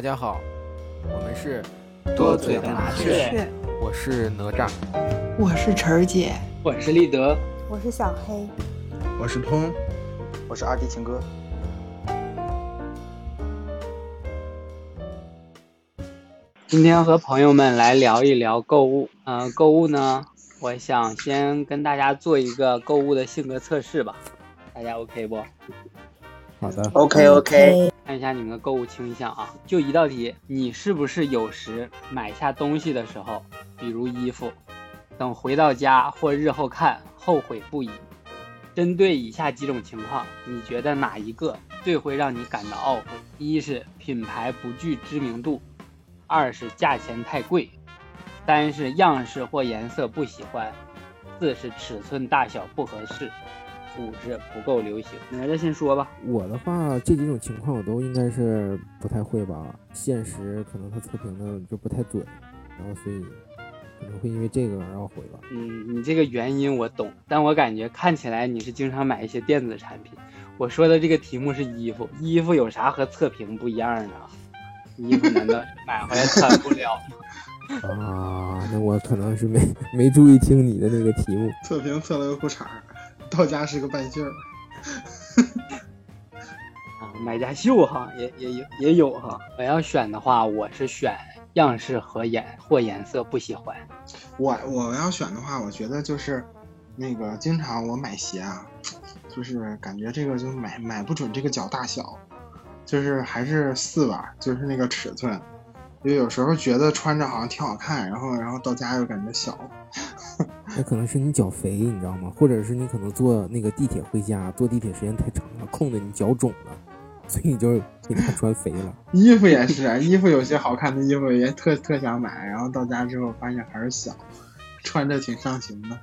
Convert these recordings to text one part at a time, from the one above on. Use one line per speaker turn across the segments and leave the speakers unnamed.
大家好，我们是
多嘴的麻雀，
我是哪吒，
我是晨儿姐，
我是立德，
我是小黑，
我是通，
我是二弟情歌。
今天和朋友们来聊一聊购物。嗯、购物呢，我想先跟大家做一个购物的性格测试吧，大家 OK 不？
好的
，OK OK，
看一下你们的购物倾向啊，就一道题，你是不是有时买下东西的时候，比如衣服，等回到家或日后看后悔不已？针对以下几种情况，你觉得哪一个最会让你感到懊悔？一是品牌不具知名度，二是价钱太贵，三是样式或颜色不喜欢，四是尺寸大小不合适，五是不够流行。哪吒先说吧。
我的话，这几种情况我都应该是不太会吧。现实可能它测评的就不太准，然后所以可能会因为这个而懊悔吧。
嗯，你这个原因我懂，但我感觉看起来你是经常买一些电子产品。我说的这个题目是衣服，衣服有啥和测评不一样的？衣服难道买回来穿不了吗？
啊，那我可能是没没注意听你的那个题目。
测评测了个裤衩儿，到家是个半袖儿。
啊，买家秀哈，也也有也有哈。我要选的话，我是选样式和颜或颜色不喜欢。
我我要选的话，我觉得就是那个经常我买鞋啊，就是感觉这个就买买不准这个脚大小，就是还是四吧，就是那个尺寸，就有时候觉得穿着好像挺好看，然后然后到家又感觉小。
那可能是你脚肥，你知道吗？或者是你可能坐那个地铁回家，坐地铁时间太长了，控的你脚肿了，所以你就给它穿肥了。
衣服也是，啊衣服有些好看的衣服也特特想买，然后到家之后发现还是小，穿着挺上行的。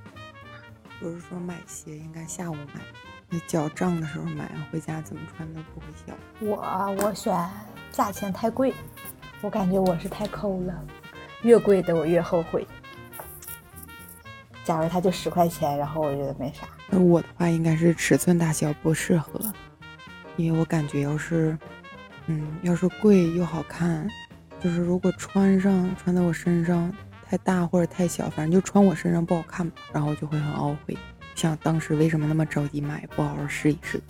不是说买鞋应该下午买，那脚胀的时候买，回家怎么穿都不会小。
我我选价钱太贵，我感觉我是太抠了，越贵的我越后悔。假如它就十块钱，然后我觉得没啥。
那我的话应该是尺寸大小不适合，因为我感觉要是，嗯，要是贵又好看，就是如果穿上穿在我身上太大或者太小，反正就穿我身上不好看吧，然后就会很懊悔，想当时为什么那么着急买，不好好试一试。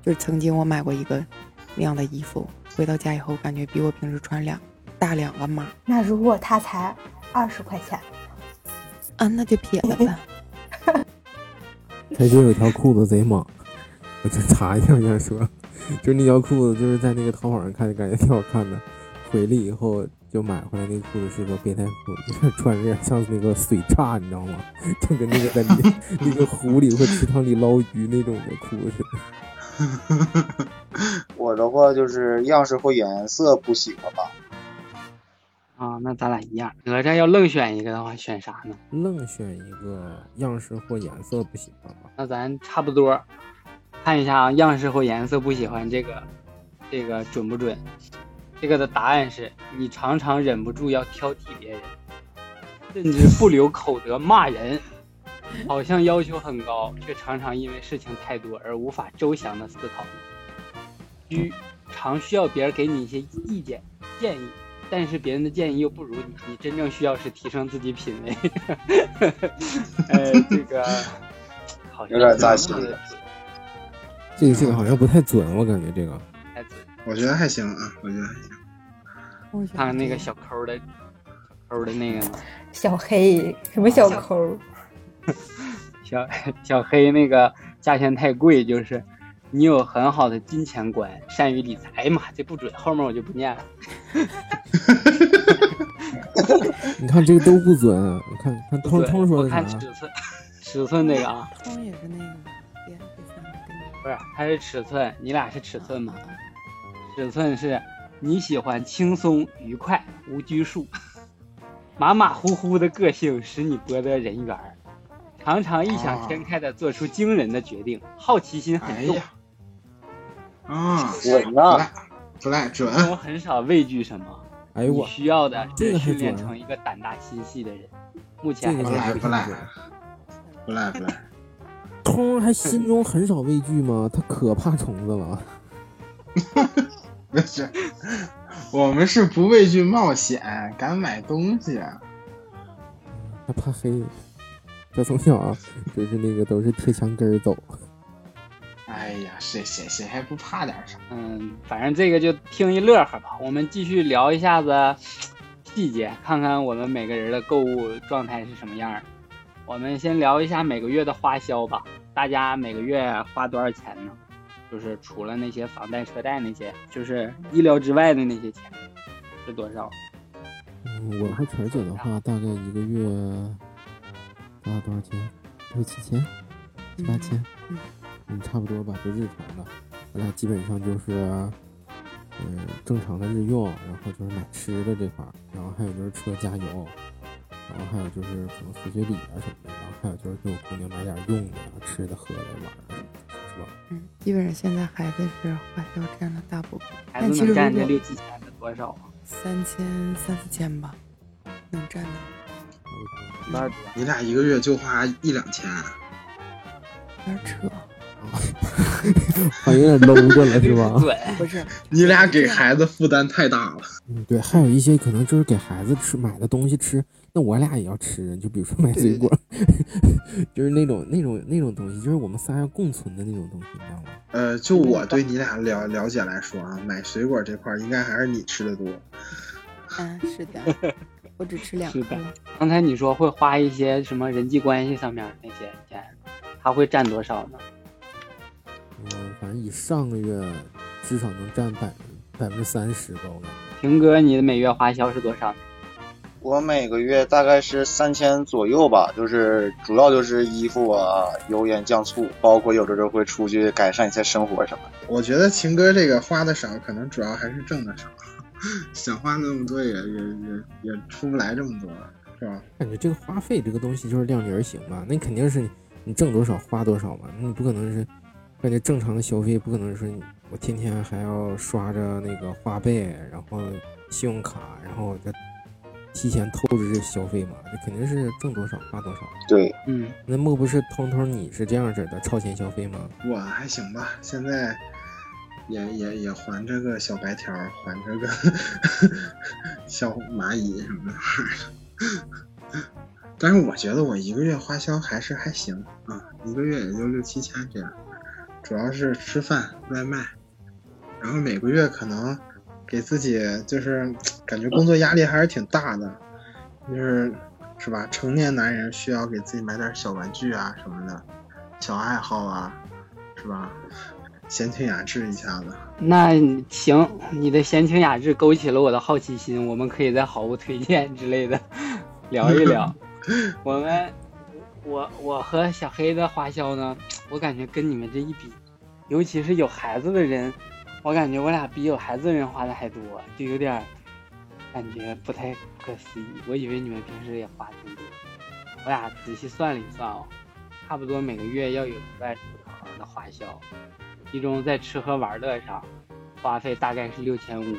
就是曾经我买过一个那样的衣服，回到家以后感觉比我平时穿两大两个码
那如果它才二十块钱，
啊，那就撇了吧。
他就有条裤子贼猛，我就查一下，我想说，就是那条裤子就是在那个淘宝上看，感觉挺好看的，回来以后就买回来，那裤子是个变态裤，就 是穿着有点像那个水叉，你知道吗？就跟那个在里那个湖里或池塘里捞鱼那种的裤子似的。
我的话就是样式或颜色不喜欢吧。
啊，那咱俩一样。哪吒要愣选一个的话，选啥呢？
愣选一个样式或颜色不喜欢吧。
那咱差不多看一下啊，样式或颜色不喜欢这个，这个准不准？这个的答案是你常常忍不住要挑剔别人，甚至不留口德骂人，好像要求很高，却常常因为事情太多而无法周详的思考。需常需要别人给你一些意见建议，但是别人的建议又不如你，你真正需要是提升自己品味。呃，这个 好像
有点扎心
这个这个好像不太准，我感觉这个。
太准。
我觉得还行啊，我觉得还行。
看看那个小抠的，小抠的那个呢，
小黑什么小抠？
小小黑那个价钱太贵，就是你有很好的金钱观，善于理财。哎呀妈，这不准，后面我就不念了。
你看这个都不准，你看看通
不准我
通说的啥？
看尺寸，尺寸那个啊，
通也是那个别第三个
不是，它是尺寸，你俩是尺寸吗？尺寸是你喜欢轻松愉快无拘束，马马虎虎的个性使你博得人缘，常常异想天开的做出惊人的决定，好奇心很重。
啊，
准
不
啊！
赖不赖，准。
我很少畏惧什么，你
哎呦我，
需要的
这个
是训练成一个胆大心细的人。目前还
不赖不赖不赖不赖。
通还心中很少畏惧吗？他可怕虫子了。
没事，我们是不畏惧冒险，敢买东西。
他怕黑，他从小啊就是那个都是贴墙根儿走。
哎呀，谁谁谁还不怕点啥？
嗯，反正这个就听一乐呵吧。我们继续聊一下子细节，看看我们每个人的购物状态是什么样儿。我们先聊一下每个月的花销吧，大家每个月花多少钱呢？就是除了那些房贷、车贷那些，就是意料之外的那些钱是多少？
嗯，我和晨儿姐的话，大概一个月花多少钱？六七千、七八千，
嗯
嗯，差不多吧，就日常的。我俩基本上就是，嗯、正常的日用，然后就是买吃的这块儿，然后还有就是车加油，然后还有就是可能数学礼啊什么的，然后还有就是给我姑娘买点用的呀、吃的、喝的、玩的是吧？
嗯，基本上现在孩子是花销占了大部分，
孩
但
子能占这
其实如果
六七千的多少啊？
三千三四千吧，能占到。
那。
你俩一个月就花一两千，
有点扯，
好像有点搂着了，是吧？
对，
不是
你俩给孩子负担太大了。
嗯，对，还有一些可能就是给孩子吃买的东西吃，那我俩也要吃，就比如说买水果，就是那种那种那种东西，就是我们仨要共存的那种东西，你知道吗？
呃，就我对你俩了了解来说啊，买水果这块儿应该还是你吃的多。
嗯，是的，我只吃两颗
是。的刚才你说会花一些什么人际关系上面那些钱，他会占多少呢？
嗯，反正以上个月至少能占百百分之三十吧，我感觉。
平哥，你的每月花销是多少？
我每个月大概是三千左右吧，就是主要就是衣服啊、油盐酱醋，包括有的时候会出去改善一下生活什么的。
我觉得秦哥这个花的少，可能主要还是挣的少，想花那么多也也也也出不来这么多，是吧？
感觉这个花费这个东西就是量力而行吧，那肯定是你你挣多少花多少嘛，你不可能是感觉正常的消费不可能说我天天还要刷着那个花呗，然后信用卡，然后再提前透支这消费嘛，这肯定是挣多少花多少。
对，
嗯，
那莫不是通通你是这样式的超前消费吗？
我还行吧，现在也也也还这个小白条，还这个 小蚂蚁什么的。但是我觉得我一个月花销还是还行啊，一个月也就六七千这样，主要是吃饭、外卖，然后每个月可能给自己就是 感觉工作压力还是挺大的，就是是吧？成年男人需要给自己买点小玩具啊什么的，小爱好啊，是吧？闲情雅致一下子。
那行，你的闲情雅致勾起了我的好奇心，我们可以在好物推荐之类的聊一聊。我们，我我和小黑的花销呢，我感觉跟你们这一比，尤其是有孩子的人，我感觉我俩比有孩子的人花的还多，就有点感觉不太可思议。我以为你们平时也花挺多，我俩仔细算了一算哦，差不多每个月要有一万出头的花销，其中在吃喝玩乐上花费大概是六千五，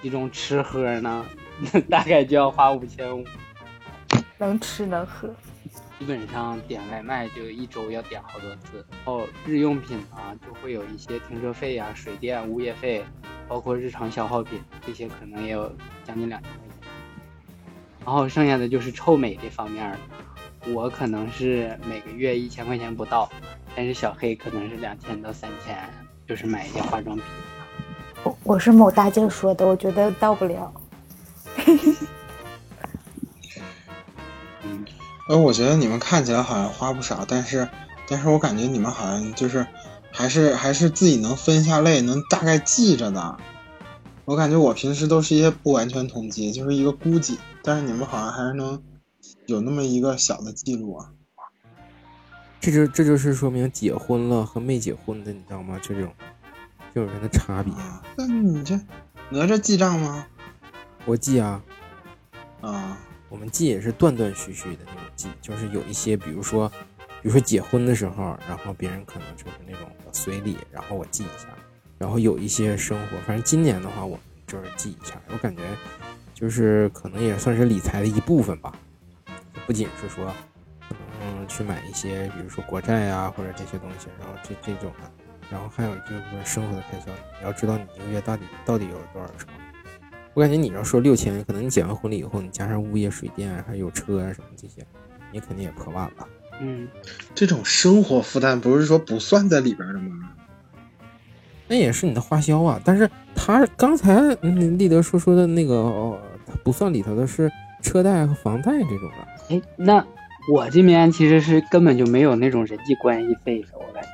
其中吃喝呢，大概就要花五千五。
能吃能喝。
基本上点外卖就一周要点好多次，然后日用品啊就会有一些停车费呀、水电、物业费，包括日常消耗品，这些可能也有将近两千块钱。然后剩下的就是臭美这方面的，我可能是每个月一千块钱不到，但是小黑可能是两千到三千，就是买一些化妆品。
我我是某大姐说的，我觉得到不了。
呃，我觉得你们看起来好像花不少，但是，但是我感觉你们好像就是，还是还是自己能分下类，能大概记着的。我感觉我平时都是一些不完全统计，就是一个估计，但是你们好像还是能有那么一个小的记录啊。
这就这就是说明结婚了和没结婚的，你知道吗？这种这种人的差别。
啊，那你这哪吒记账吗？
我记啊，
啊，
我们记也是断断续续的那种记，就是有一些，比如说，比如说结婚的时候，然后别人可能就是那种随礼，然后我记一下，然后有一些生活，反正今年的话，我们就是记一下，我感觉就是可能也算是理财的一部分吧，不仅是说，嗯，去买一些，比如说国债啊或者这些东西，然后这这种的，然后还有就是生活的开销，你要知道你一个月到底到底有多少，我感觉你要说六千，可能你结完婚了以后，你加上物业、水电，还有车啊什么这些，你肯定也破万了。
嗯，
这种生活负担不是说不算在里边的吗？
那也是你的花销啊。但是他刚才嗯立德说说的那个，哦，不算里头的是车贷和房贷这种的。
哎，那我这边其实是根本就没有那种人际关系费的，我感觉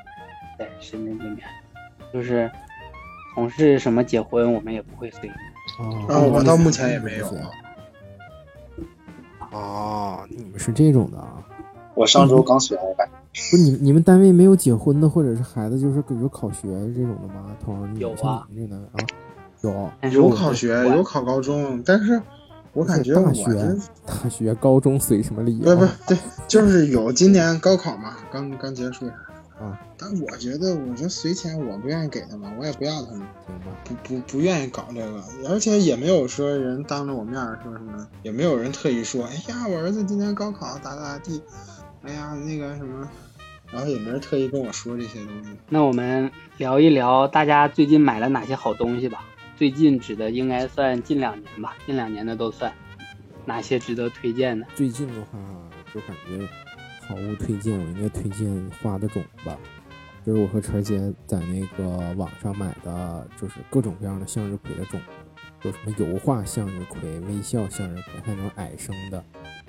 在深圳这边，就是同事什么结婚，我们也不会随。
哦，
啊，我到目前也没有啊。
哦，你们是这种的啊？
我上周刚学完，
不，你你们单位没有结婚的，或者是孩子就是比如考学这种的吗？同儿，
有啊，
你们这单位啊，有
有考学，有考高中，但是我感觉
大学、大学、高中随什么理由？
不不对，就是有今年高考嘛，刚刚结束
啊。
但我觉得，我觉得随钱，我不愿意给他们，我也不要他们，不不不愿意搞这个，而且也没有说人当着我面说什么，也没有人特意说，哎呀，我儿子今年高考咋咋地，哎呀那个什么，然后也没人特意跟我说这些东西。
那我们聊一聊大家最近买了哪些好东西吧。最近指的应该算近两年吧，近两年的都算。哪些值得推荐的？
最近的话，就感觉好物推荐，我应该推荐花的种吧。就是我和晨姐在那个网上买的，就是各种各样的向日葵的种，有什么油画向日葵、微笑向日葵，还有那种矮生的、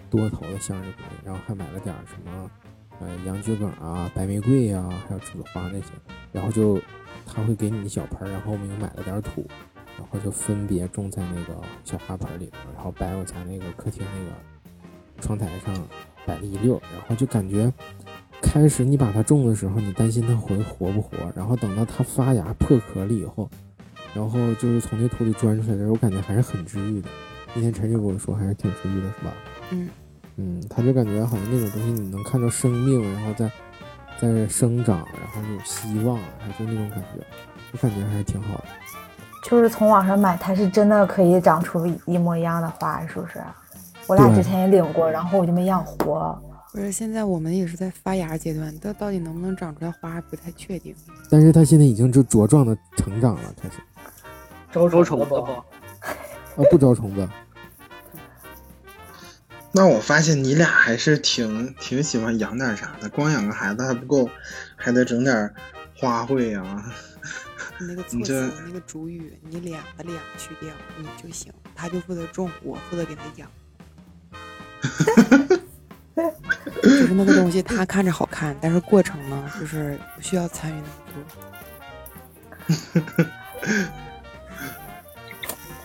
多头的向日葵，然后还买了点什么，呃，洋桔梗啊、白玫瑰啊，还有栀子花那些。然后就他会给你一小盆，然后我们又买了点土，然后就分别种在那个小花盆里，然后摆我家那个客厅那个窗台上摆了一溜，然后就感觉。开始你把它种的时候，你担心它会活不活，然后等到它发芽破壳了以后，然后就是从那土里钻出来的时候，我感觉还是很治愈的。那天陈就跟我说，还是挺治愈的，是吧？
嗯
嗯，他就感觉好像那种东西，你能看到生命，然后在在生长，然后有希望，还就那种感觉，我感觉还是挺好的。
就是从网上买，它是真的可以长出一模一样的花，是不是？我俩之前也领过，然后我就没养活。
不是，现在我们也是在发芽阶段，它到底能不能长出来花还不太确定。
但是它现在已经就茁壮的成长了，开始。
招招虫子不？
啊，不招虫子。
那我发现你俩还是挺挺喜欢养点啥的，光养个孩子还不够，还得整点花卉啊。
那个 错词，那个主语，你俩的俩去掉，你就行。他就负责种，我负责给他养。哈哈就是那个东西，它看着好看，但是过程呢，就是不需要参与那么多。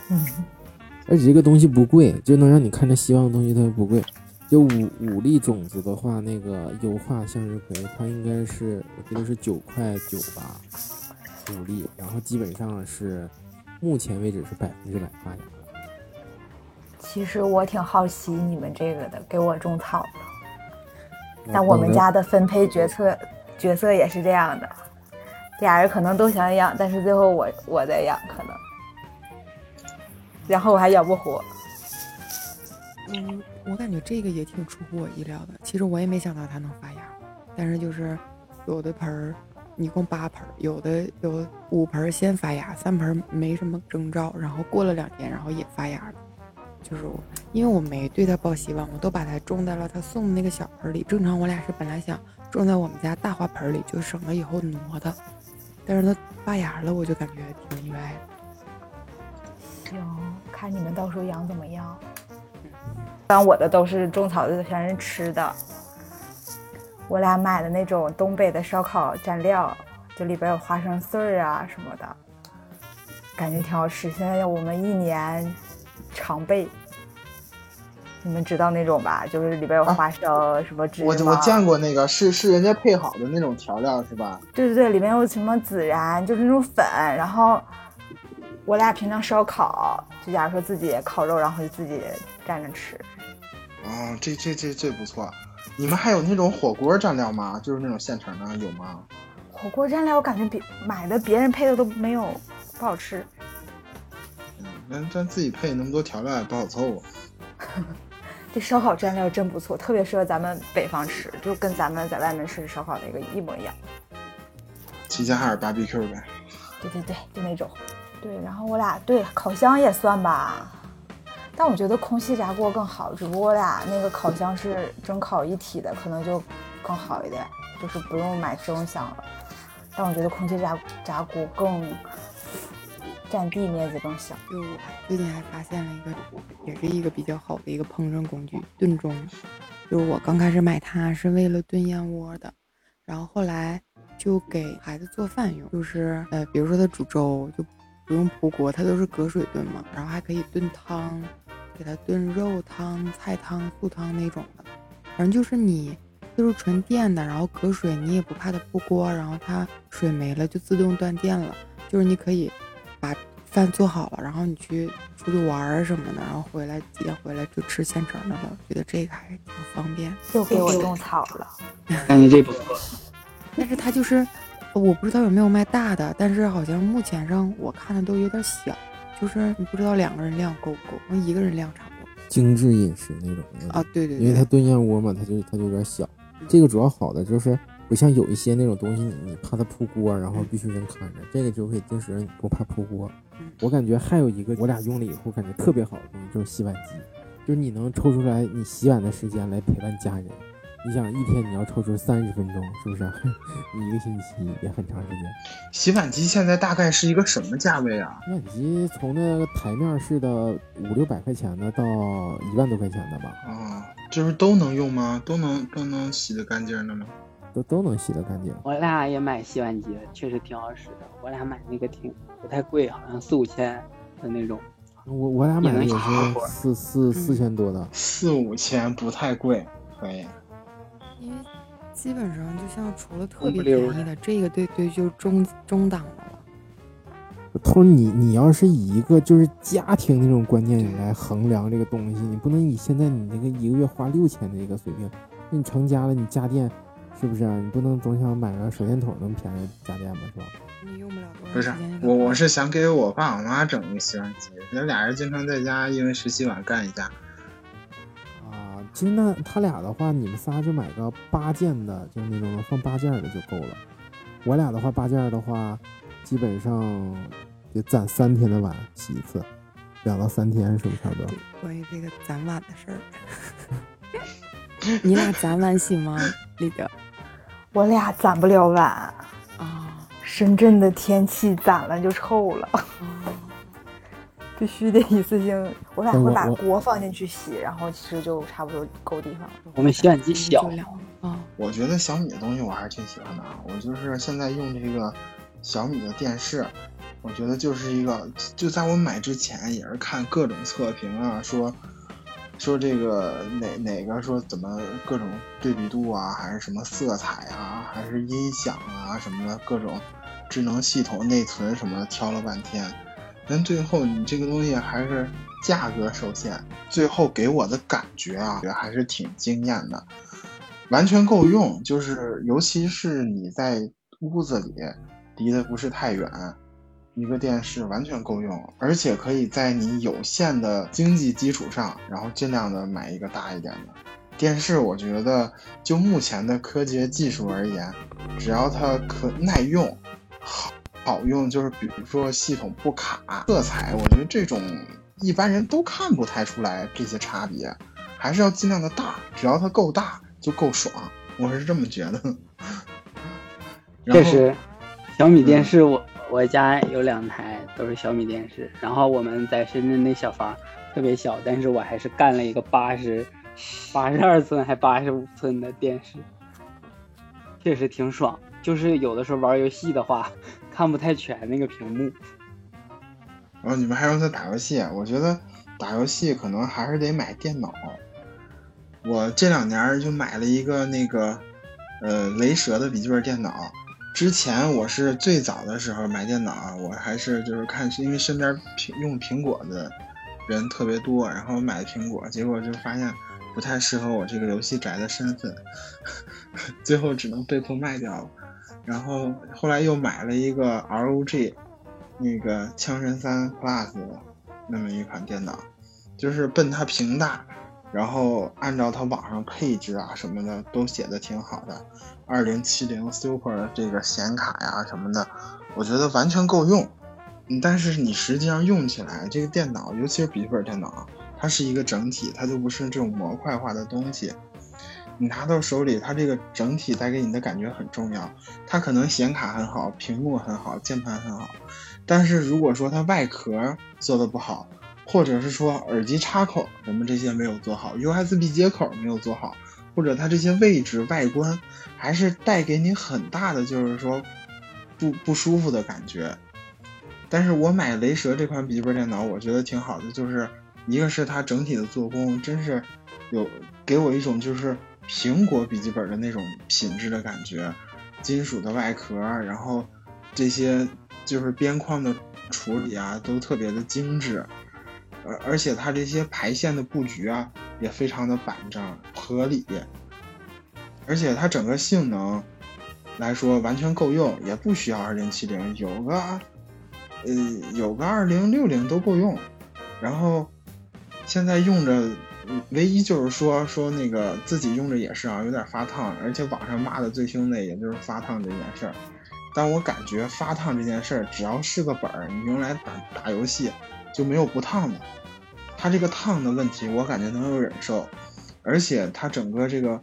嗯，而且这个东西不贵，就能让你看着希望的东西，它不贵。就五五粒种子的话，那个油画向日葵，它应该是我记得是九块九吧，五粒，然后基本上是目前为止是百分之百发芽。
其实我挺好奇你们这个的，给我种草的。但我们家的分配决策角色也是这样的，俩人可能都想养，但是最后我我在养可能，然后我还养不活。
嗯，我感觉这个也挺出乎我意料的。其实我也没想到它能发芽，但是就是有的盆儿一共八盆，有的有五盆先发芽，三盆没什么征兆，然后过了两天，然后也发芽了。就是我，因为我没对它抱希望，我都把它种在了他送的那个小盆里。正常我俩是本来想种在我们家大花盆里，就省了以后挪的。但是它发芽了，我就感觉挺意外
的。行，看你们到时候养怎么样。但我的都是种草的，全是吃的。我俩买的那种东北的烧烤蘸料，就里边有花生碎儿啊什么的，感觉挺好吃。现在我们一年。常备，你们知道那种吧？就是里边有花生什么芝
麻。我我见过那个，是是人家配好的那种调料是吧？
对对对，里面有什么孜然，就是那种粉。然后我俩平常烧烤，就假如说自己烤肉，然后就自己蘸着吃。
哦，这这这这不错。你们还有那种火锅蘸料吗？就是那种现成的，有吗？
火锅蘸料我感觉比买的别人配的都没有不好吃。
咱咱自己配那么多调料也不好凑合。
这烧烤蘸料真不错，特别适合咱们北方吃，就跟咱们在外面吃烧烤那个一模一样。
齐齐哈尔 BBQ 呗。
对对对，就那种。对，然后我俩对烤箱也算吧，但我觉得空气炸锅更好，只不过我俩那个烤箱是蒸烤一体的，可能就更好一点，就是不用买蒸箱了。但我觉得空气炸炸锅更占地面积更小。
就我最近还发现了一个，也是一个比较好的一个烹饪工具——炖盅。就是我刚开始买它是为了炖燕窝的，然后后来就给孩子做饭用，就是呃，比如说他煮粥就不用铺锅，它都是隔水炖嘛，然后还可以炖汤，给他炖肉汤、菜汤、素汤那种的。反正就是你就是纯电的，然后隔水你也不怕它铺锅，然后它水没了就自动断电了，就是你可以把饭做好了，然后你去出去玩儿什么的，然后回来几点回来就吃现成的了，觉得这个还挺方便。
又给我种草了，
感觉这不错。
但是它就是，我不知道有没有卖大的，但是好像目前上我看的都有点小，就是你不知道两个人量够不够，跟一个人量差不多
精致饮食那种的
啊。对对
因为它，炖燕窝嘛，它就它就有点小。这个主要好的就是不像有一些那种东西，你你怕它扑锅，然后必须人看着，这个就可以定时不怕扑锅
嗯。
我感觉还有一个我俩用了以后感觉特别好的东西就是洗碗机，就是你能抽出来你洗碗的时间来陪伴家人。你想一天你要抽出三十分钟，是不是？你一个星期也很长时间。
洗碗机现在大概是一个什么价位啊？
洗碗机从那个台面式的五六百块钱的到一万多块钱的吧，
啊，就是都能用吗？都能都能洗得干净的吗？
都都能洗得干净。
我俩也买洗碗机，确实挺好使的。我俩买那个挺不太贵，好像四五千的那种。
我我俩买的也是四四四千多的，
四五千不太贵，可以。
因为基本上就像除了特别便宜的，这个对对就是中中档的了。
偷你你要是以一个就是家庭那种观念来衡量这个东西，你不能以现在你那个一个月花六千的一个水平，那你成家了，你家电是不是啊？你不能总想买个手电筒那么便宜的家电吧，是吧？
你用不了多
不是我，我是想给我爸我妈整一个洗碗机，那俩人经常在家因为十洗碗干一架。
啊，其实那他俩的话，你们仨就买个八件的，就是那种能放八件的就够了。我俩的话，八件的话，基本上得攒三天的碗洗一次，两到三天是不是差不多？
关于这个攒碗的事儿，你俩攒碗洗吗？李哥
我俩攒不了碗，
啊。
深圳的天气攒了就臭了，
啊，
必须得一次性。我俩会把锅放进去洗，然后其实就差不多够地方了。
我们洗碗机小
啊，
我觉得小米的东西我还是挺喜欢的啊，我就是现在用这个小米的电视，我觉得就是一个，就在我买之前也是看各种测评啊，说说这个哪哪个说怎么各种对比度啊，还是什么色彩啊，还是音响啊什么的各种智能系统、内存什么的，挑了半天，但最后你这个东西还是价格受限，最后给我的感觉啊，也还是挺惊艳的。完全够用，就是尤其是你在屋子里离得不是太远，一个电视完全够用，而且可以在你有限的经济基础上，然后尽量的买一个大一点的电视。我觉得就目前的科技技术而言，只要它可耐用、好好用，就是比如说系统不卡、色彩，我觉得这种一般人都看不太出来这些差别，还是要尽量的大，只要它够大就够爽，我是这么觉得。然后
确实，小米电视我我家有两台都是小米电视，然后我们在深圳那小房特别小，但是我还是干了一个八十八十二寸还八十五寸的电视，确实挺爽。就是有的时候玩游戏的话，看不太全那个屏幕。
然后你们还用它打游戏，我觉得打游戏可能还是得买电脑。我这两年就买了一个那个呃雷蛇的笔记本电脑。之前我是最早的时候买电脑，我还是就是看，因为身边苹用苹果的人特别多，然后买的苹果，结果就发现不太适合我这个游戏宅的身份，最后只能被迫卖掉了。然后后来又买了一个 ROG 那个枪神三 Plus 那么一款电脑，就是奔它屏大，然后按照它网上配置啊什么的都写的挺好的，二零七零 Super 这个显卡呀什么的，我觉得完全够用。嗯，但是你实际上用起来，这个电脑，尤其是笔记本电脑，它是一个整体，它就不是这种模块化的东西。你拿到手里，它这个整体带给你的感觉很重要。它可能显卡很好，屏幕很好，键盘很好，但是如果说它外壳做的不好，或者是说耳机插口什么这些没有做好，USB 接口没有做好，或者它这些位置外观还是带给你很大的就是说不不舒服的感觉。但是我买雷蛇这款笔记本电脑，我觉得挺好的，就是一个是它整体的做工真是有给我一种就是苹果笔记本的那种品质的感觉，金属的外壳，然后这些就是边框的处理啊都特别的精致。而而且它这些排线的布局啊，也非常的板正合理，而且它整个性能来说完全够用，也不需要二零七零，有个呃有个二零六零都够用。然后现在用着，唯一就是说说那个自己用着也是啊，有点发烫，而且网上骂的最凶的也就是发烫这件事儿。但我感觉发烫这件事儿，只要是个本儿，你用来打打游戏。就没有不烫的，它这个烫的问题我感觉能够忍受，而且它整个这个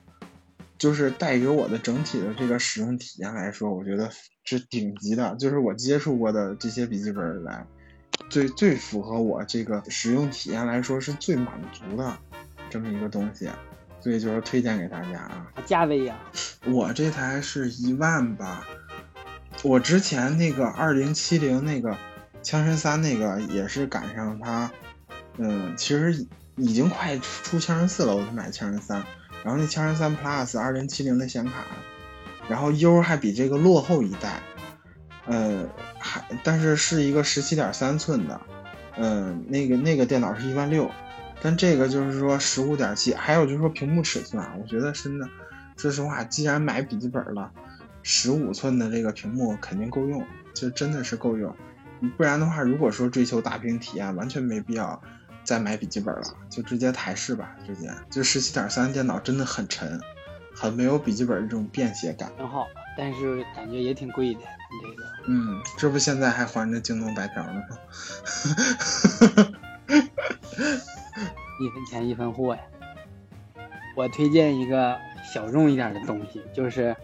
就是带给我的整体的这个使用体验来说，我觉得是顶级的，就是我接触过的这些笔记本来最最符合我这个使用体验来说是最满足的这么一个东西，所以就是推荐给大家啊。
价位呀？
我这台是一万吧，我之前那个二零七零那个。枪神三那个也是赶上它，嗯，其实已经快出枪神四了，我才买枪神三。然后那枪神三 Plus 二零七零的显卡，然后 U 还比这个落后一代，呃，还但是是一个十七点三寸的，嗯，那个那个电脑是一万六，但这个就是说十五点七，还有就是说屏幕尺寸啊，我觉得真的，说实话，既然买笔记本了，十五寸的这个屏幕肯定够用，就真的是够用。不然的话，如果说追求大屏体验，完全没必要再买笔记本了，就直接台式吧。直接就十七点三电脑真的很沉，很没有笔记本这种便携感。
挺好，但是感觉也挺贵的。这个，
嗯，这不现在还还着京东白条呢吗？
一分钱一分货呀。我推荐一个小众一点的东西，就是。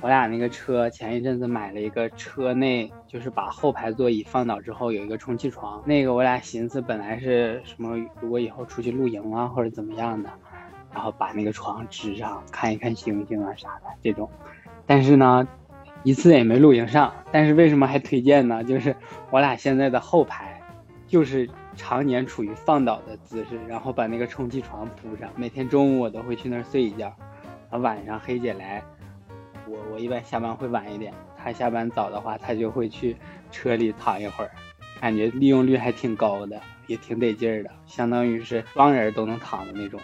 我俩那个车前一阵子买了一个车内，就是把后排座椅放倒之后有一个充气床。那个我俩寻思本来是什么，如果以后出去露营啊或者怎么样的，然后把那个床支上看一看星星啊啥的这种。但是呢，一次也没露营上。但是为什么还推荐呢？就是我俩现在的后排，就是常年处于放倒的姿势，然后把那个充气床铺上。每天中午我都会去那儿睡一觉，然后晚上黑姐来。我我一般下班会晚一点，他下班早的话，他就会去车里躺一会儿，感觉利用率还挺高的，也挺得劲儿的，相当于是双人都能躺的那种，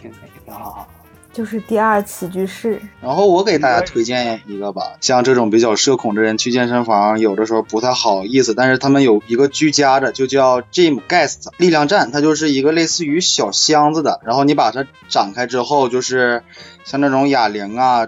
挺挺好。
就是第二起居室。
然后我给大家推荐一个吧，像这种比较社恐的人去健身房，有的时候不太好意思，但是他们有一个居家的，就叫 Gym Guest 力量站，它就是一个类似于小箱子的，然后你把它展开之后，就是像那种哑铃啊。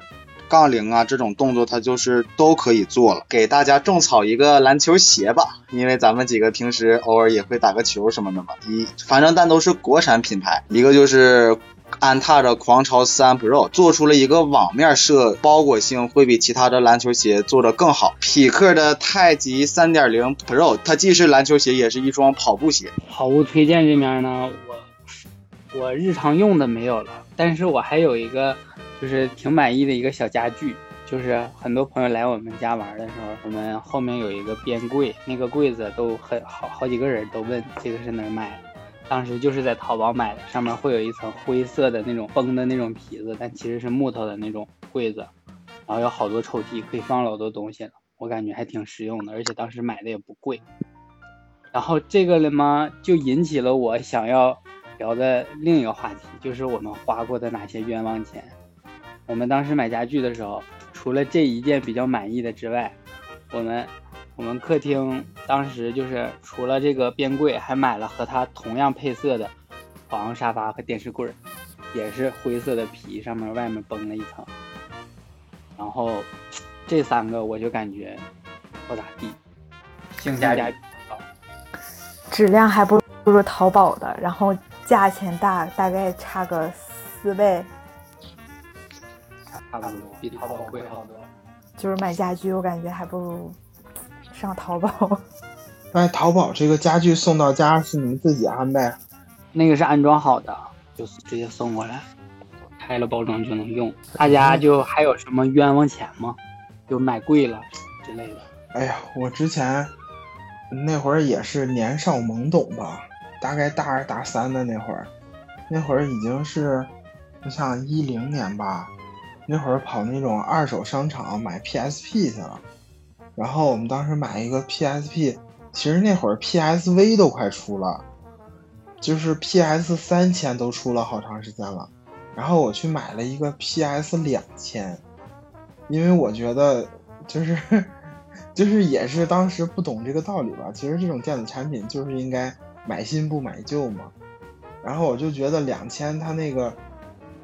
杠铃啊，这种动作它就是都可以做了。给大家种草一个篮球鞋吧，因为咱们几个平时偶尔也会打个球什么的嘛。一反正但都是国产品牌，一个就是安踏的狂潮三 Pro 做出了一个网面设包裹性会比其他的篮球鞋做的更好。匹克的太极三点零 Pro 它既是篮球鞋也是一双跑步鞋。
好物推荐这面呢，我我日常用的没有了，但是我还有一个。就是挺满意的一个小家具，就是很多朋友来我们家玩的时候，我们后面有一个边柜，那个柜子都很好，好几个人都问这个是哪儿买的，当时就是在淘宝买的，上面会有一层灰色的那种绷的那种皮子，但其实是木头的那种柜子，然后有好多抽屉，可以放老多东西了，我感觉还挺实用的，而且当时买的也不贵。然后这个了吗，就引起了我想要聊的另一个话题，就是我们花过的哪些冤枉钱。我们当时买家具的时候，除了这一件比较满意的之外，我们我们客厅当时就是除了这个边柜，还买了和它同样配色的床、沙发和电视柜，也是灰色的皮，上面外面崩了一层。然后这三个我就感觉不咋地，性价比高
质量还不如淘宝的，然后价钱大大概差个四倍。
差不多比淘宝贵好多。
就是买家具，我感觉还不如上淘宝。
哎，淘宝这个家具送到家是你们自己安排？
那个是安装好的，就是直接送过来，开了包装就能用。大家就还有什么冤枉钱吗？就买贵了之类的。
哎呀，我之前那会儿也是年少懵懂吧，大概大二大三的那会儿，那会儿已经是，我想一零年吧，那会儿跑那种二手商场买 PSP 去了，然后我们当时买一个 PSP，其实那会儿 PSV 都快出了，就是 PS 三千都出了好长时间了，然后我去买了一个 PS 两千，因为我觉得就是。就是也是当时不懂这个道理吧，其实这种电子产品就是应该买新不买旧嘛。然后我就觉得两千它那个，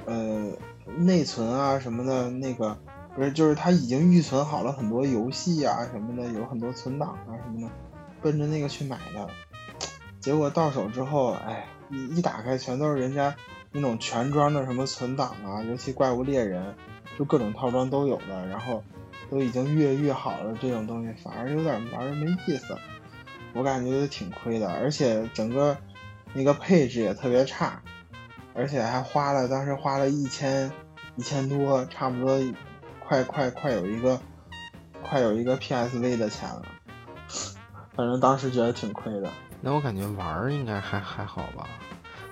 呃，内存啊什么的，那个不是就是它已经预存好了很多游戏啊什么的，有很多存档啊什么的，奔着那个去买的。结果到手之后，哎，一一打开全都是人家那种全装的什么存档啊，尤其怪物猎人，就各种套装都有的，然后。都已经越越好了，这种东西反而有点玩的没意思，我感觉挺亏的，而且整个那个配置也特别差，而且还花了当时花了一千一千多，差不多快快快有一个快有一个 PSV 的钱了，反正当时觉得挺亏的。
那我感觉玩儿应该还还好吧，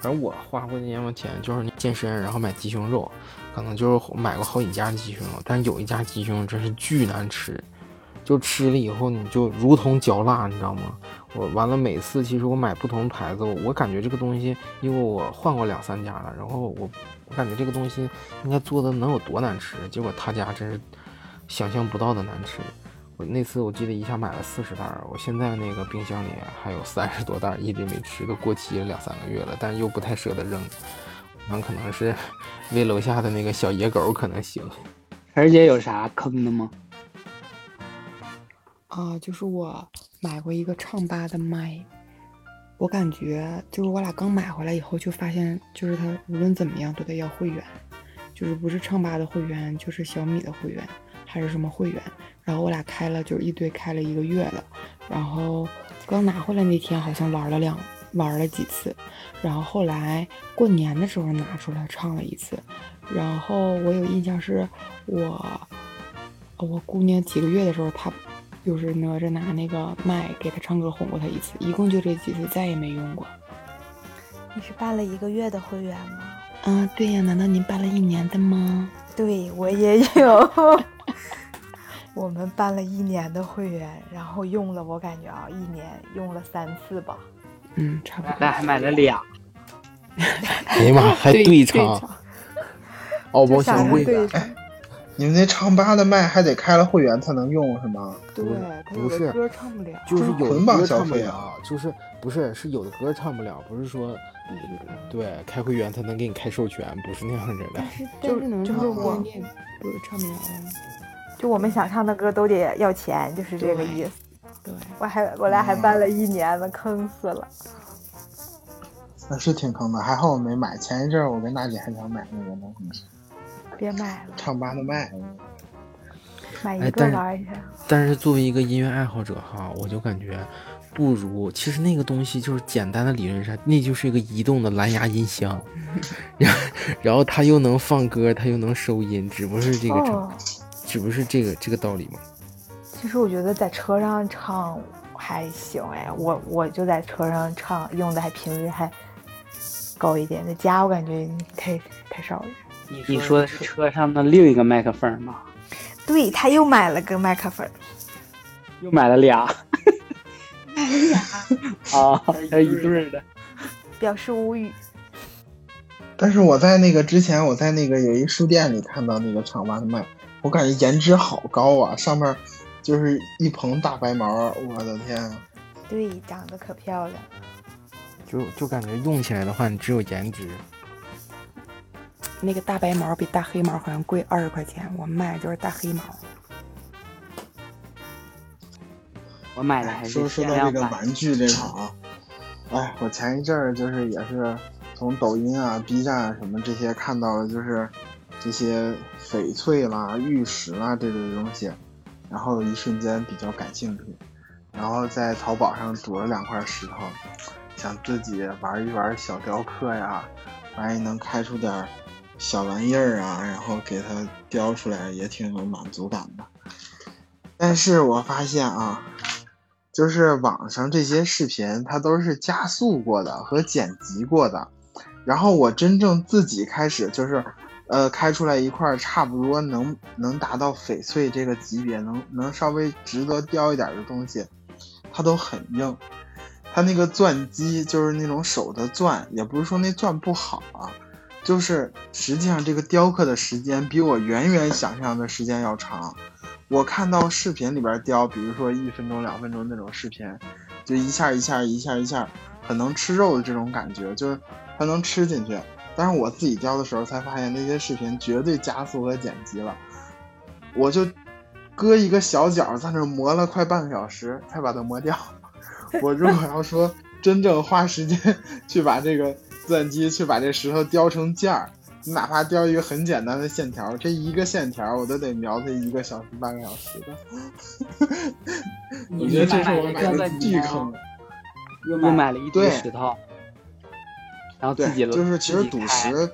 反正我花过那么钱就是健身，然后买鸡胸肉。可能就是买过好几家鸡胸肉，但有一家鸡胸肉真是巨难吃，就吃了以后你就如同嚼蜡，你知道吗？我完了每次其实我买不同牌子，我感觉这个东西，因为我换过两三家了，然后我我感觉这个东西应该做的能有多难吃，结果他家真是想象不到的难吃。我那次我记得一下买了四十袋，我现在那个冰箱里还有三十多袋一直没吃，都过期了两三个月了，但又不太舍得扔。那可能是喂楼下的那个小野狗可能行。
而且有啥坑的吗？
啊，就是我买过一个唱吧的麦，我感觉就是我俩刚买回来以后就发现，就是它无论怎么样都得要会员，就是不是唱吧的会员，就是小米的会员，还是什么会员。然后我俩开了，就是一堆开了一个月了，然后刚拿回来那天好像玩了两。玩了几次，然后后来过年的时候拿出来唱了一次，然后我有印象是我我姑娘几个月的时候，她就是哪吒拿那个麦给他唱歌哄过他一次，一共就这几次，再也没用过。
你是办了一个月的会员吗？
嗯，对呀，难道您办了一年的吗？
对我也有，我们办了一年的会员，然后用了，我感觉啊，一年用了三次吧。
嗯，差不多。
那还买了俩。
哎呀妈，还对唱，敖包相会。
哎，你们那唱吧的麦还得开了会员才能用是吗？
对，
不是
歌唱不了，
就是有
的歌唱不了，
就是不是是有的歌唱不了，不是说对开会员才能给你开授权，不是那样子的。
就是能
就是我
不是唱不了，
就我们想唱的歌都得要钱，就是这个意思。
对，
我还我俩还办了一年呢，坑死了。
那是挺坑的，还好我没买。前一阵儿我跟娜姐还想买那个东西，
别买了，
唱吧的卖，
买一个玩一下。
但是作为一个音乐爱好者哈，我就感觉不如，其实那个东西就是简单的理论上，那就是一个移动的蓝牙音箱，然后然后它又能放歌，它又能收音，只不是这个，只不是这个这个道理吗？
其实我觉得在车上唱还行哎，我我就在车上唱，用的还频率还高一点。在家我感觉太太少了。
你说的是车上的另一个麦克风吗？
对，他又买了个麦克风，
又买了俩，
买了俩
啊，还有一对的，
表示无语。
但是我在那个之前，我在那个有一书店里看到那个厂吧的麦，我感觉颜值好高啊，上面。就是一蓬大白毛，我的天啊！
对，长得可漂亮。
就就感觉用起来的话，你只有颜值。
那个大白毛比大黑毛好像贵二十块钱，我卖就是大黑毛。
我买的还是
说说到这个玩具这个啊，哎，我前一阵儿就是也是从抖音啊、B 站啊什么这些看到了，就是这些翡翠啦、玉石啦这类的东西，然后一瞬间比较感兴趣，然后在淘宝上赌了两块石头，想自己玩一玩小雕刻呀，万一能开出点儿小玩意儿啊，然后给它雕出来也挺有满足感的。但是我发现啊，就是网上这些视频，它都是加速过的和剪辑过的，然后我真正自己开始就是，呃，开出来一块差不多能能达到翡翠这个级别，能能稍微值得雕一点的东西，它都很硬。它那个钻机就是那种手的钻，也不是说那钻不好啊，就是实际上这个雕刻的时间比我远远想象的时间要长。我看到视频里边雕，比如说一分钟、两分钟那种视频，就一下一下一下一下，很能吃肉的这种感觉，就是它能吃进去。但是我自己雕的时候才发现，那些视频绝对加速和剪辑了。我就搁一个小角在那磨了快半个小时才把它磨掉。我如果要说真正花时间 去把这个钻机去把这石头雕成件儿，你哪怕雕一个很简单的线条，这一个线条我都得描它一个小时半个小时的。我觉得这是我买的巨坑。
又买了一堆
对
石头，然后
对
自己，
就是其实赌石，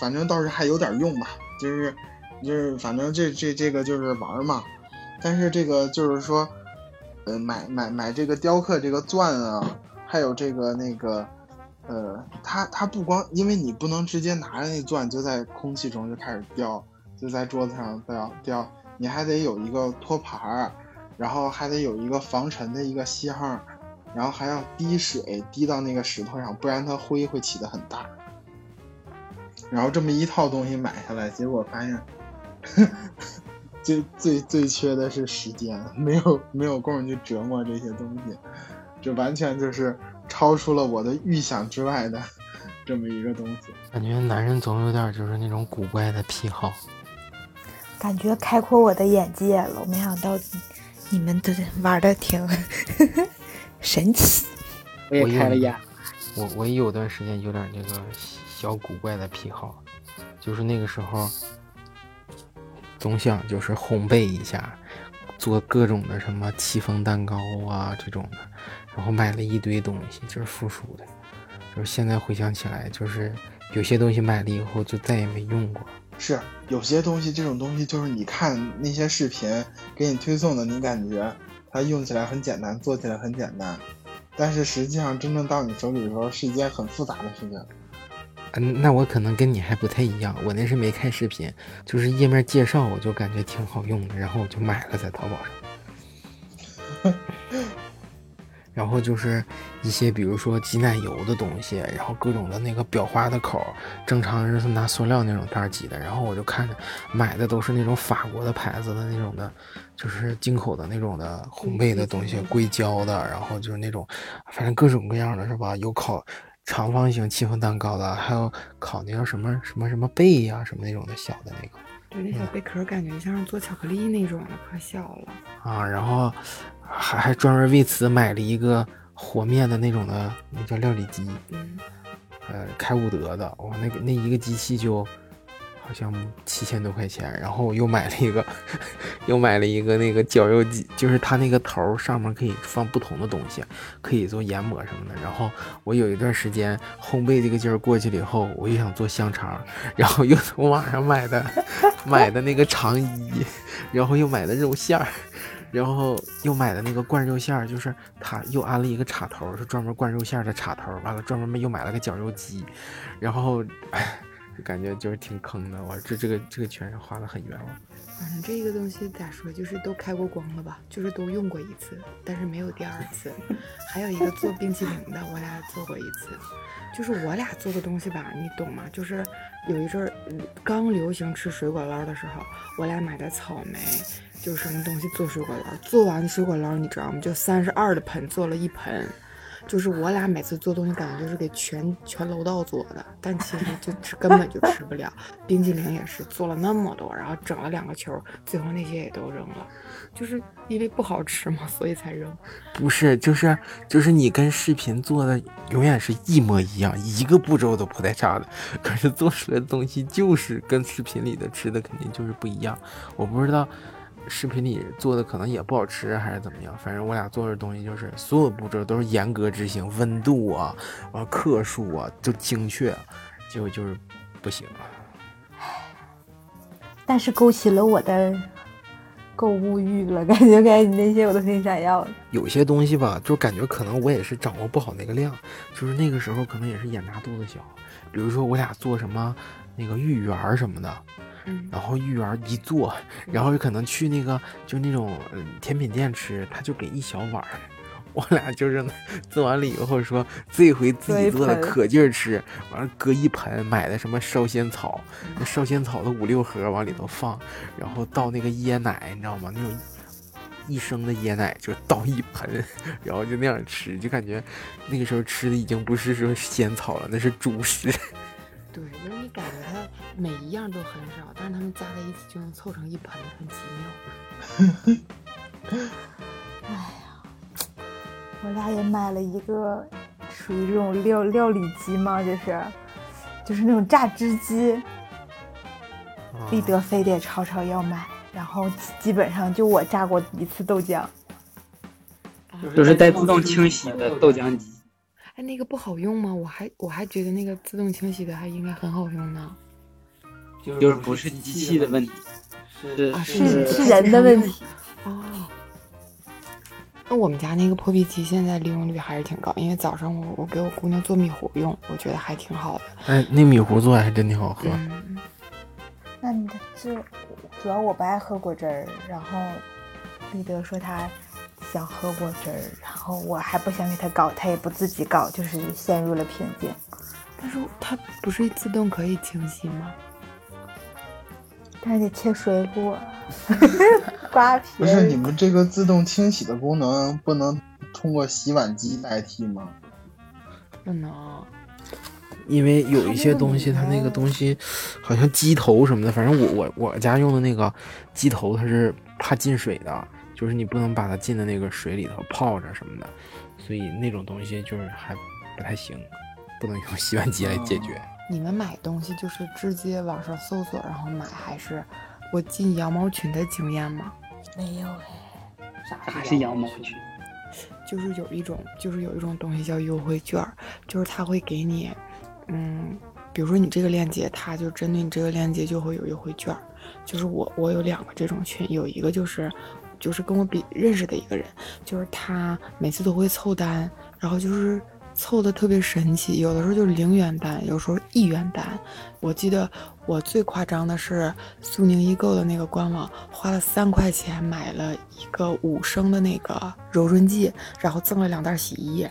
反正倒是还有点用吧，就是就是反正这这这个就是玩嘛，但是这个就是说，呃，买买买这个雕刻这个钻啊，还有这个那个，呃，它它不光因为你不能直接拿着那钻就在空气中就开始雕，就在桌子上雕雕，你还得有一个托盘儿，然后还得有一个防尘的一个箱儿。然后还要滴水滴到那个石头上，不然它灰会起得很大。然后这么一套东西买下来，结果发现 最最最缺的是时间，没有没有空去折磨这些东西，这完全就是超出了我的预想之外的 这么一个东西。
感觉男人总有点就是那种古怪的癖好。
感觉开阔我的眼界了。我没想到你们都玩的挺 神奇。
我也开了眼，
我我也有段时间有点那个小古怪的癖好，就是那个时候总想就是烘焙一下，做各种的什么戚风蛋糕啊这种的，然后买了一堆东西，就是附属的。就是现在回想起来，就是有些东西买了以后就再也没用过。
是有些东西，这种东西就是你看那些视频给你推送的，你感觉它用起来很简单，做起来很简单，但是实际上真正到你手里的时候是一件很复杂的事情。
嗯，那我可能跟你还不太一样，我那是没看视频，就是页面介绍我就感觉挺好用的，然后我就买了在淘宝上。然后就是一些比如说挤奶油的东西，然后各种的那个裱花的口儿，正常人是拿塑料那种袋儿挤的，然后我就看着买的都是那种法国的牌子的那种的，就是进口的那种的烘焙的东西，硅胶的，然后就是那种，反正各种各样的是吧？有烤长方形戚风蛋糕的，还有烤那个什么什么什么贝呀、什么那种的小的那个。
对，那小贝壳感觉像是做巧克力那种的，可小了。
啊，然后还还专门为此买了一个和面的那种的，那叫料理机，
嗯，
呃，开伍德的，哇，那个那一个机器就好像七千多块钱，然后我又买了一个，又买了一个那个绞肉机，就是它那个头儿上面可以放不同的东西，可以做研磨什么的。然后我有一段时间烘焙这个劲儿过去了以后，我又想做香肠，然后又从网上买的买的那个肠衣，然后又买的肉馅儿。然后又买的那个灌肉馅儿，就是它又安了一个插头，是专门灌肉馅儿的插头。完了，专门又买了个绞肉机，然后，哎，就感觉就是挺坑的。我这这个这个全是花的很冤枉。
反正这个东西咋说，就是都开过光了吧，就是都用过一次，但是没有第二次。还有一个做冰淇淋的，我俩做过一次。就是我俩做的东西吧，你懂吗？就是有一阵儿嗯刚流行吃水果捞的时候，我俩买的草莓，就是什么东西做水果捞，做完水果捞，你知道吗？就三十二的盆做了一盆，就是我俩每次做东西，感觉就是给全全楼道做的，但其实就吃根本就吃不了。冰激凌也是做了那么多，然后整了两个球，最后那些也都扔了，就是因为不好吃嘛，所以才扔。
不是，就是就是你跟视频做的永远是一模一样，一个步骤都不带差的，可是做出来的东西就是跟视频里的吃的肯定就是不一样。我不知道。视频里做的可能也不好吃，还是怎么样？反正我俩做的东西就是所有步骤都是严格执行，温度啊，完克数啊，就精确，结果就是不行。
但是勾起了我的购物欲了，感觉感觉你那些我都挺想要的。
有些东西吧，就感觉可能我也是掌握不好那个量，就是那个时候可能也是眼大肚子小。比如说我俩做什么那个芋圆什么的。然后芋圆一做，然后有可能去那个就那种甜品店吃，他就给一小碗。我俩就是做完了以后说，这回自己做的可劲儿吃，完了搁一盆买的什么烧仙草，那烧仙草的五六盒往里头放，然后倒那个椰奶，你知道吗？那种一升的椰奶就倒一盆，然后就那样吃，就感觉那个时候吃的已经不是说仙草了，那是主食。
对，就是你感觉它每一样都很少，但是它们加在一起就能凑成一盆，很奇
妙。哎呀，我俩也买了一个属于这种料料理机嘛，就是，就是那种榨汁机。立德非得吵吵要买，然后基本上就我榨过一次豆浆，
就是带自动清洗的豆浆机。
哎，那个不好用吗？我还我还觉得那个自动清洗的还应该很好用呢。
就是不是机器的问题，是
是是人的问题。
哦。那我们家那个破壁机现在利用率还是挺高，因为早上我我给我姑娘做米糊用，我觉得还挺好的。
哎，那米糊做的还真挺好喝。
那你这主要我不爱喝果汁儿，然后立德说他。想喝果汁儿，然后我还不想给他搞，他也不自己搞，就是陷入了瓶颈。
但是它不是自动可以清洗吗？
但是得切水果，刮 皮。
不是你们这个自动清洗的功能不能通过洗碗机代替吗？
不能，
因为有一些东西，它那个东西好像机头什么的，反正我我我家用的那个机头，它是怕进水的。就是你不能把它进的那个水里头泡着什么的，所以那种东西就是还不太行，不能用洗碗机来解决。
你们买东西就是直接网上搜索然后买，还是我进羊毛群的经验吗？
没有
哎，啥是羊毛群？
就是有一种，就是有一种东西叫优惠券，就是他会给你，嗯，比如说你这个链接，他就针对你这个链接就会有优惠券。就是我我有两个这种群，有一个就是。就是跟我比认识的一个人，就是他每次都会凑单，然后就是凑的特别神奇，有的时候就是零元单，有时候一元单。我记得我最夸张的是苏宁易购的那个官网，花了三块钱买了一个五升的那个柔润剂，然后赠了两袋洗衣液。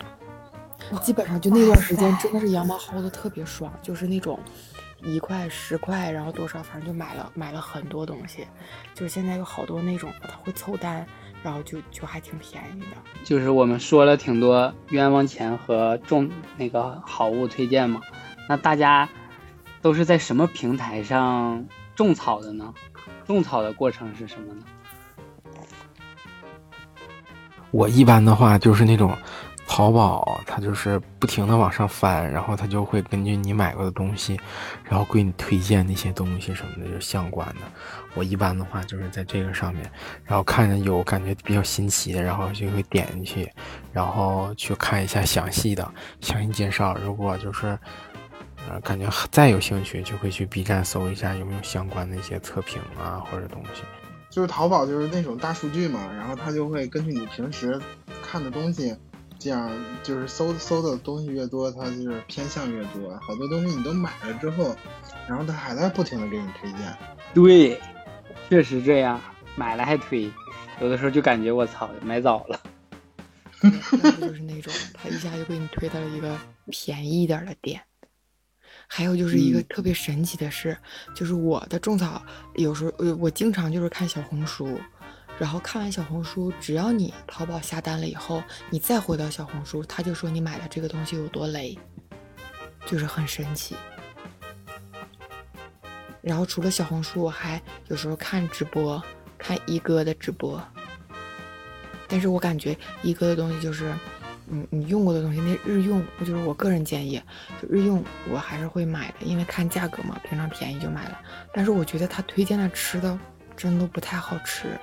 基本上就那段时间真的是羊毛薅的特别爽，就是那种。一块十块，然后多少，反正就买了买了很多东西。就是现在有好多那种，他会凑单，然后就就还挺便宜的。
就是我们说了挺多冤枉钱和种那个好物推荐嘛，那大家都是在什么平台上种草的呢？种草的过程是什么呢？
我一般的话就是那种。淘宝它就是不停的往上翻，然后它就会根据你买过的东西，然后给你推荐那些东西什么的就相关的。我一般的话就是在这个上面，然后看着有感觉比较新奇的，然后就会点进去，然后去看一下详细的详细介绍。如果就是呃感觉再有兴趣，就会去 B 站搜一下有没有相关的一些测评啊或者东西。
就是淘宝就是那种大数据嘛，然后它就会根据你平时看的东西。这样就是搜搜的东西越多，它就是偏向越多。好多东西你都买了之后，然后它还在不停的给你推荐。
对，确实这样，买了还推，有的时候就感觉我操，买早了。
就是那种，他一下就给你推到了一个便宜一点的店。还有就是一个特别神奇的事，就是我的种草有时候，呃，我经常就是看小红书。然后看完小红书，只要你淘宝下单了以后，你再回到小红书，他就说你买的这个东西有多雷，就是很神奇。然后除了小红书，我还有时候看直播，看一哥的直播。但是我感觉一哥的东西就是，嗯，你用过的东西，那日用，就是我个人建议，就日用我还是会买的，因为看价格嘛，平常便宜就买了。但是我觉得他推荐的吃的真的不太好吃，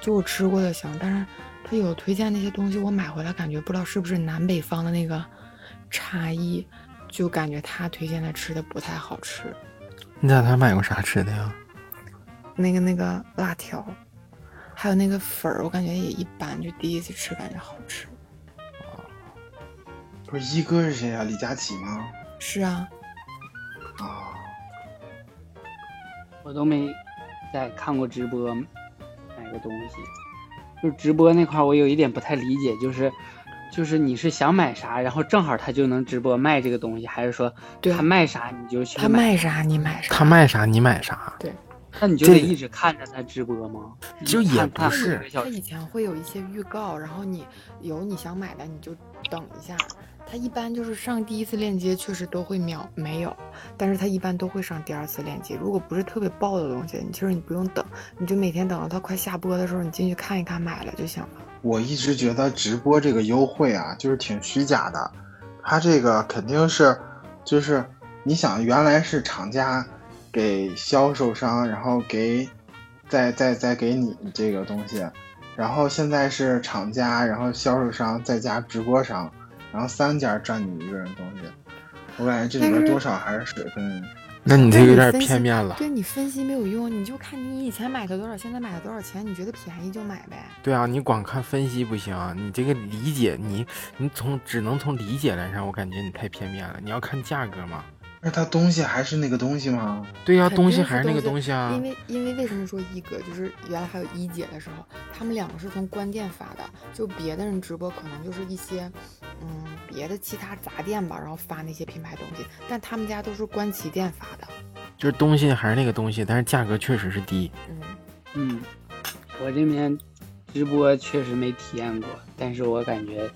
就我吃过的行，但是他有推荐那些东西，我买回来感觉不知道是不是南北方的那个差异，就感觉他推荐的吃的不太好吃。
你在他买过啥吃的呀？
那个那个辣条，还有那个粉儿，我感觉也一般，就第一次吃感觉好吃。
不是一哥是谁啊？李佳琦吗？
是啊，
啊，
我都没在看过直播买个东西，就直播那块儿我有一点不太理解，就是就是你是想买啥，然后正好他就能直播卖这个东西，还是说他卖啥你就去
他卖啥你买啥。
他卖啥你买啥，对
那你就得一直看着他直播吗？
就也不是
他以前会有一些预告，然后你有你想买的你就等一下。他一般就是上第一次链接确实都会秒没有，但是他一般都会上第二次链接。如果不是特别爆的东西，你其实你不用等，你就每天等到他快下播的时候，你进去看一看买了就行了。
我一直觉得直播这个优惠啊，就是挺虚假的。它这个肯定是，就是你想，原来是厂家给销售商，然后给再再再给你这个东西，然后现在是厂家，然后销售商再加直播商，然后三家占你一个人东西。我感觉这里面多少还是水分。
那你这个有点片面了。
对你分析没有用，你就看你以前买的多少，现在买的多少钱，你觉得便宜就买呗。
对啊，你光看分析不行，你这个理解，你你从只能从理解来上，我感觉你太片面了。你要看价格嘛。
那它东西还是那个东西吗？
对呀、东西还是那个
东
东西啊
因。为因为为什么说一哥就是原来还有一姐的时候，他们两个是从关店发的，就别的人直播可能就是一些嗯别的其他杂店吧，然后发那些品牌东西，但他们家都是关旗店发的。
就是东西还是那个东西，但是价格确实是低。
嗯，
嗯，我这边直播确实没体验过，但是我感觉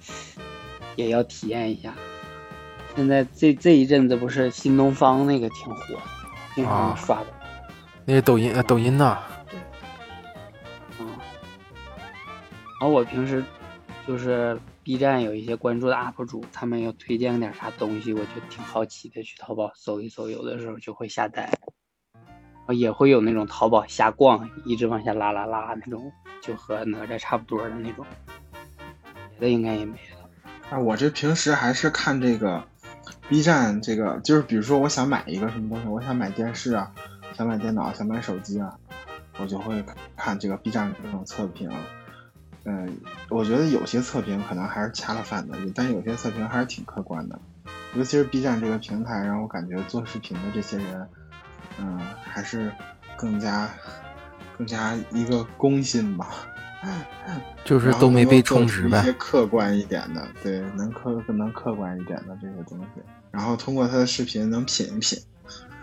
也要体验一下。现在这这一阵子不是新东方那个挺火，经常
啊
刷的。
那个抖音呃抖音的，
嗯，然后我平时就是 B 站有一些关注的 UP 主，他们要推荐点啥东西，我就挺好奇的，去淘宝搜一搜，有的时候就会下单。然后也会有那种淘宝瞎逛，一直往下拉拉拉那种，就和哪吒差不多的那种。别的应该也没了。
啊，我这平时还是看这个 B 站这个，就是比如说我想买一个什么东西，我想买电视啊，想买电脑，想买手机啊，我就会看这个 B 站这种测评。嗯，我觉得有些测评可能还是掐了饭的，但有些测评还是挺客观的。尤其是 B 站这个平台，让我感觉做视频的这些人，嗯，还是更加更加一个公信吧。
就是都没被充值呗
一些。客观一点的，对，能客能客观一点的这些东西，然后通过他的视频能品一品，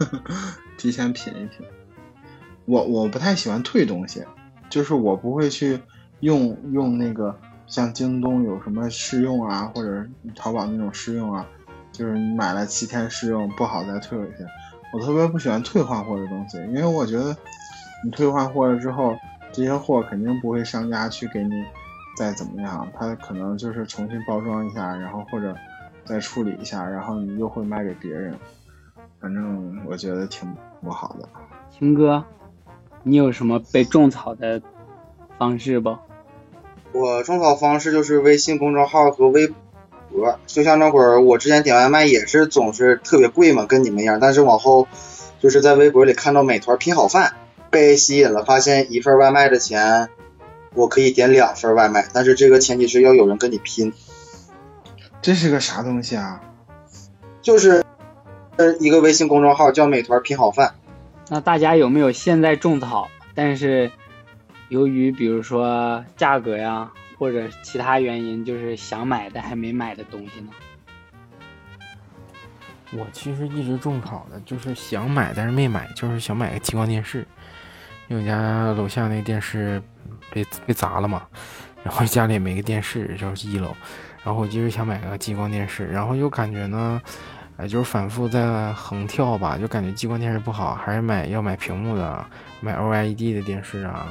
提前品一品。我我不太喜欢退东西，就是我不会去用用那个像京东有什么试用啊，或者淘宝那种试用啊，就是你买了七天试用不好再退回去。我特别不喜欢退换货的东西，因为我觉得你退换货了之后，这些货肯定不会商家去给你再怎么样，他可能就是重新包装一下，然后或者再处理一下，然后你又会卖给别人。反正我觉得挺不好的。
秦哥，你有什么被种草的方式不？
我种草方式就是微信公众号和微博，就像那会儿我之前点外卖也是总是特别贵嘛，跟你们一样。但是往后就是在微博里看到美团拼好饭，被吸引了，发现一份外卖的钱我可以点两份外卖，但是这个前提是要有人跟你拼，
这是个啥东西啊？
就是呃一个微信公众号叫美团拼好饭。
那大家有没有现在种草，但是由于比如说价格呀或者其他原因，就是想买但还没买的东西呢？
我其实一直种草的，就是想买但是没买，就是想买个激光电视。因为我家楼下那个电视被被砸了嘛，然后家里也没个电视，就是一楼，然后我就是想买个激光电视，然后又感觉呢，哎，就是反复在横跳吧，就感觉激光电视不好，还是买要买屏幕的，买 OLED 的电视啊，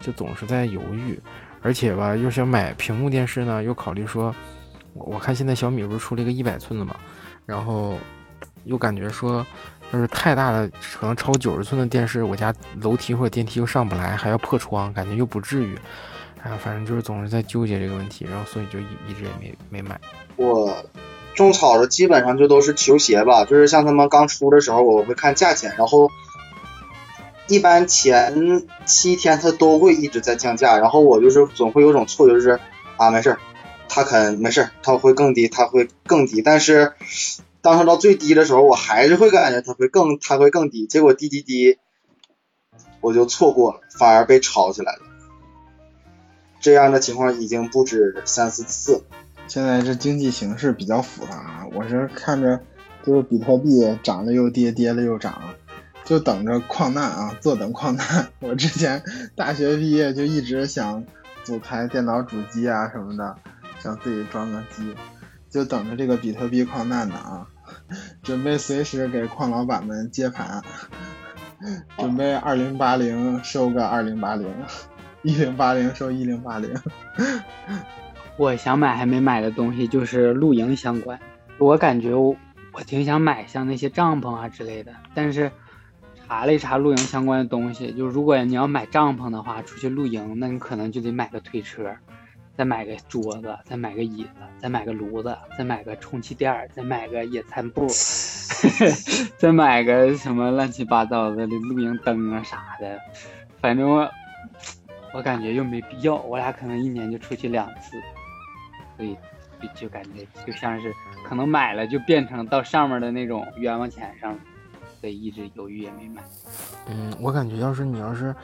就总是在犹豫，而且吧，又想买屏幕电视呢，又考虑说，我我看现在小米不是出了一个一百寸的嘛，然后又感觉说。就是太大的，可能超九十寸的电视，我家楼梯或者电梯又上不来，还要破窗，感觉又不至于。哎呀，反正就是总是在纠结这个问题，然后所以就一一直也没没买。
我种草的基本上就都是球鞋吧，就是像他们刚出的时候，我会看价钱，然后一般前七天它都会一直在降价，然后我就是总会有种错觉，就是啊没事儿，它肯没事儿，它会更低，它会更低，但是。当它到最低的时候，我还是会感觉它会更，它会更低。结果低低低，我就错过了，反而被炒起来了。这样的情况已经不止三四次。
现在这经济形势比较复杂，我是看着就是比特币涨了又跌，跌了又涨，就等着矿难啊，坐等矿难。我之前大学毕业就一直想组台电脑主机啊什么的，想自己装个机，就等着这个比特币矿难呢啊。准备随时给矿老板们接盘，准备二零八零收个二零八零，一零八零收一零八零。
我想买还没买的东西就是露营相关，我感觉我我挺想买像那些帐篷啊之类的，但是查了一查露营相关的东西，就如果你要买帐篷的话，出去露营，那你可能就得买个推车。再买个桌子，再买个椅子，再买个炉子，再买个充气垫再买个野餐布，再买个什么乱七八糟的露营灯啊啥的，反正我我感觉又没必要，我俩可能一年就出去两次，所以就感觉就像是可能买了就变成到上面的那种冤枉钱上，所以一直犹豫也没买。
嗯，我感觉要是你要是。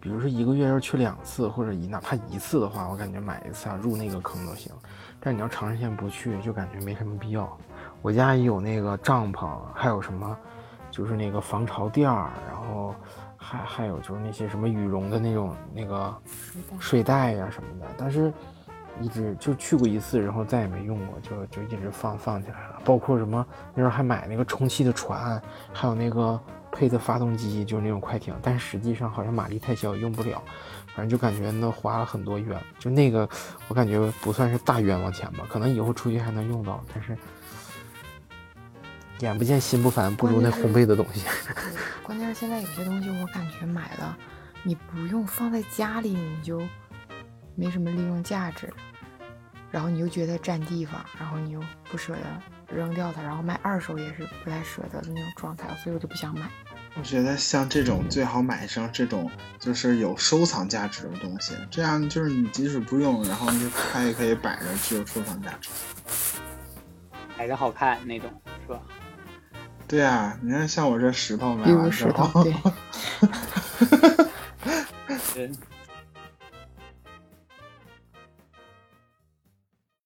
比如说一个月要去两次，或者一哪怕一次的话，我感觉买一次啊入那个坑都行。但你要长时间不去，就感觉没什么必要。我家也有那个帐篷，还有什么，就是那个防潮垫儿，然后还还有就是那些什么羽绒的那种那个睡袋呀什么的。但是一直就去过一次，然后再也没用过，就就一直放放起来了。包括什么那时候还买那个充气的船，还有那个。配的发动机就是那种快艇，但是实际上好像马力太小用不了，反正就感觉那花了很多冤，就那个我感觉不算是大冤枉钱吧，可能以后出去还能用到，但是眼不见心不烦，不如那烘焙的东西。
关键是现在有些东西我感觉买了你不用放在家里你就没什么利用价值，然后你又觉得占地方，然后你又不舍得扔掉它，然后卖二手也是不太舍得的那种状态，所以我就不想买。
我觉得像这种最好买上这种就是有收藏价值的东西，这样就是你即使不用，然后就它也可以摆着，具有收藏价值，
摆着好看那种，是吧？
对啊，你看像我这石头买完之
后，对。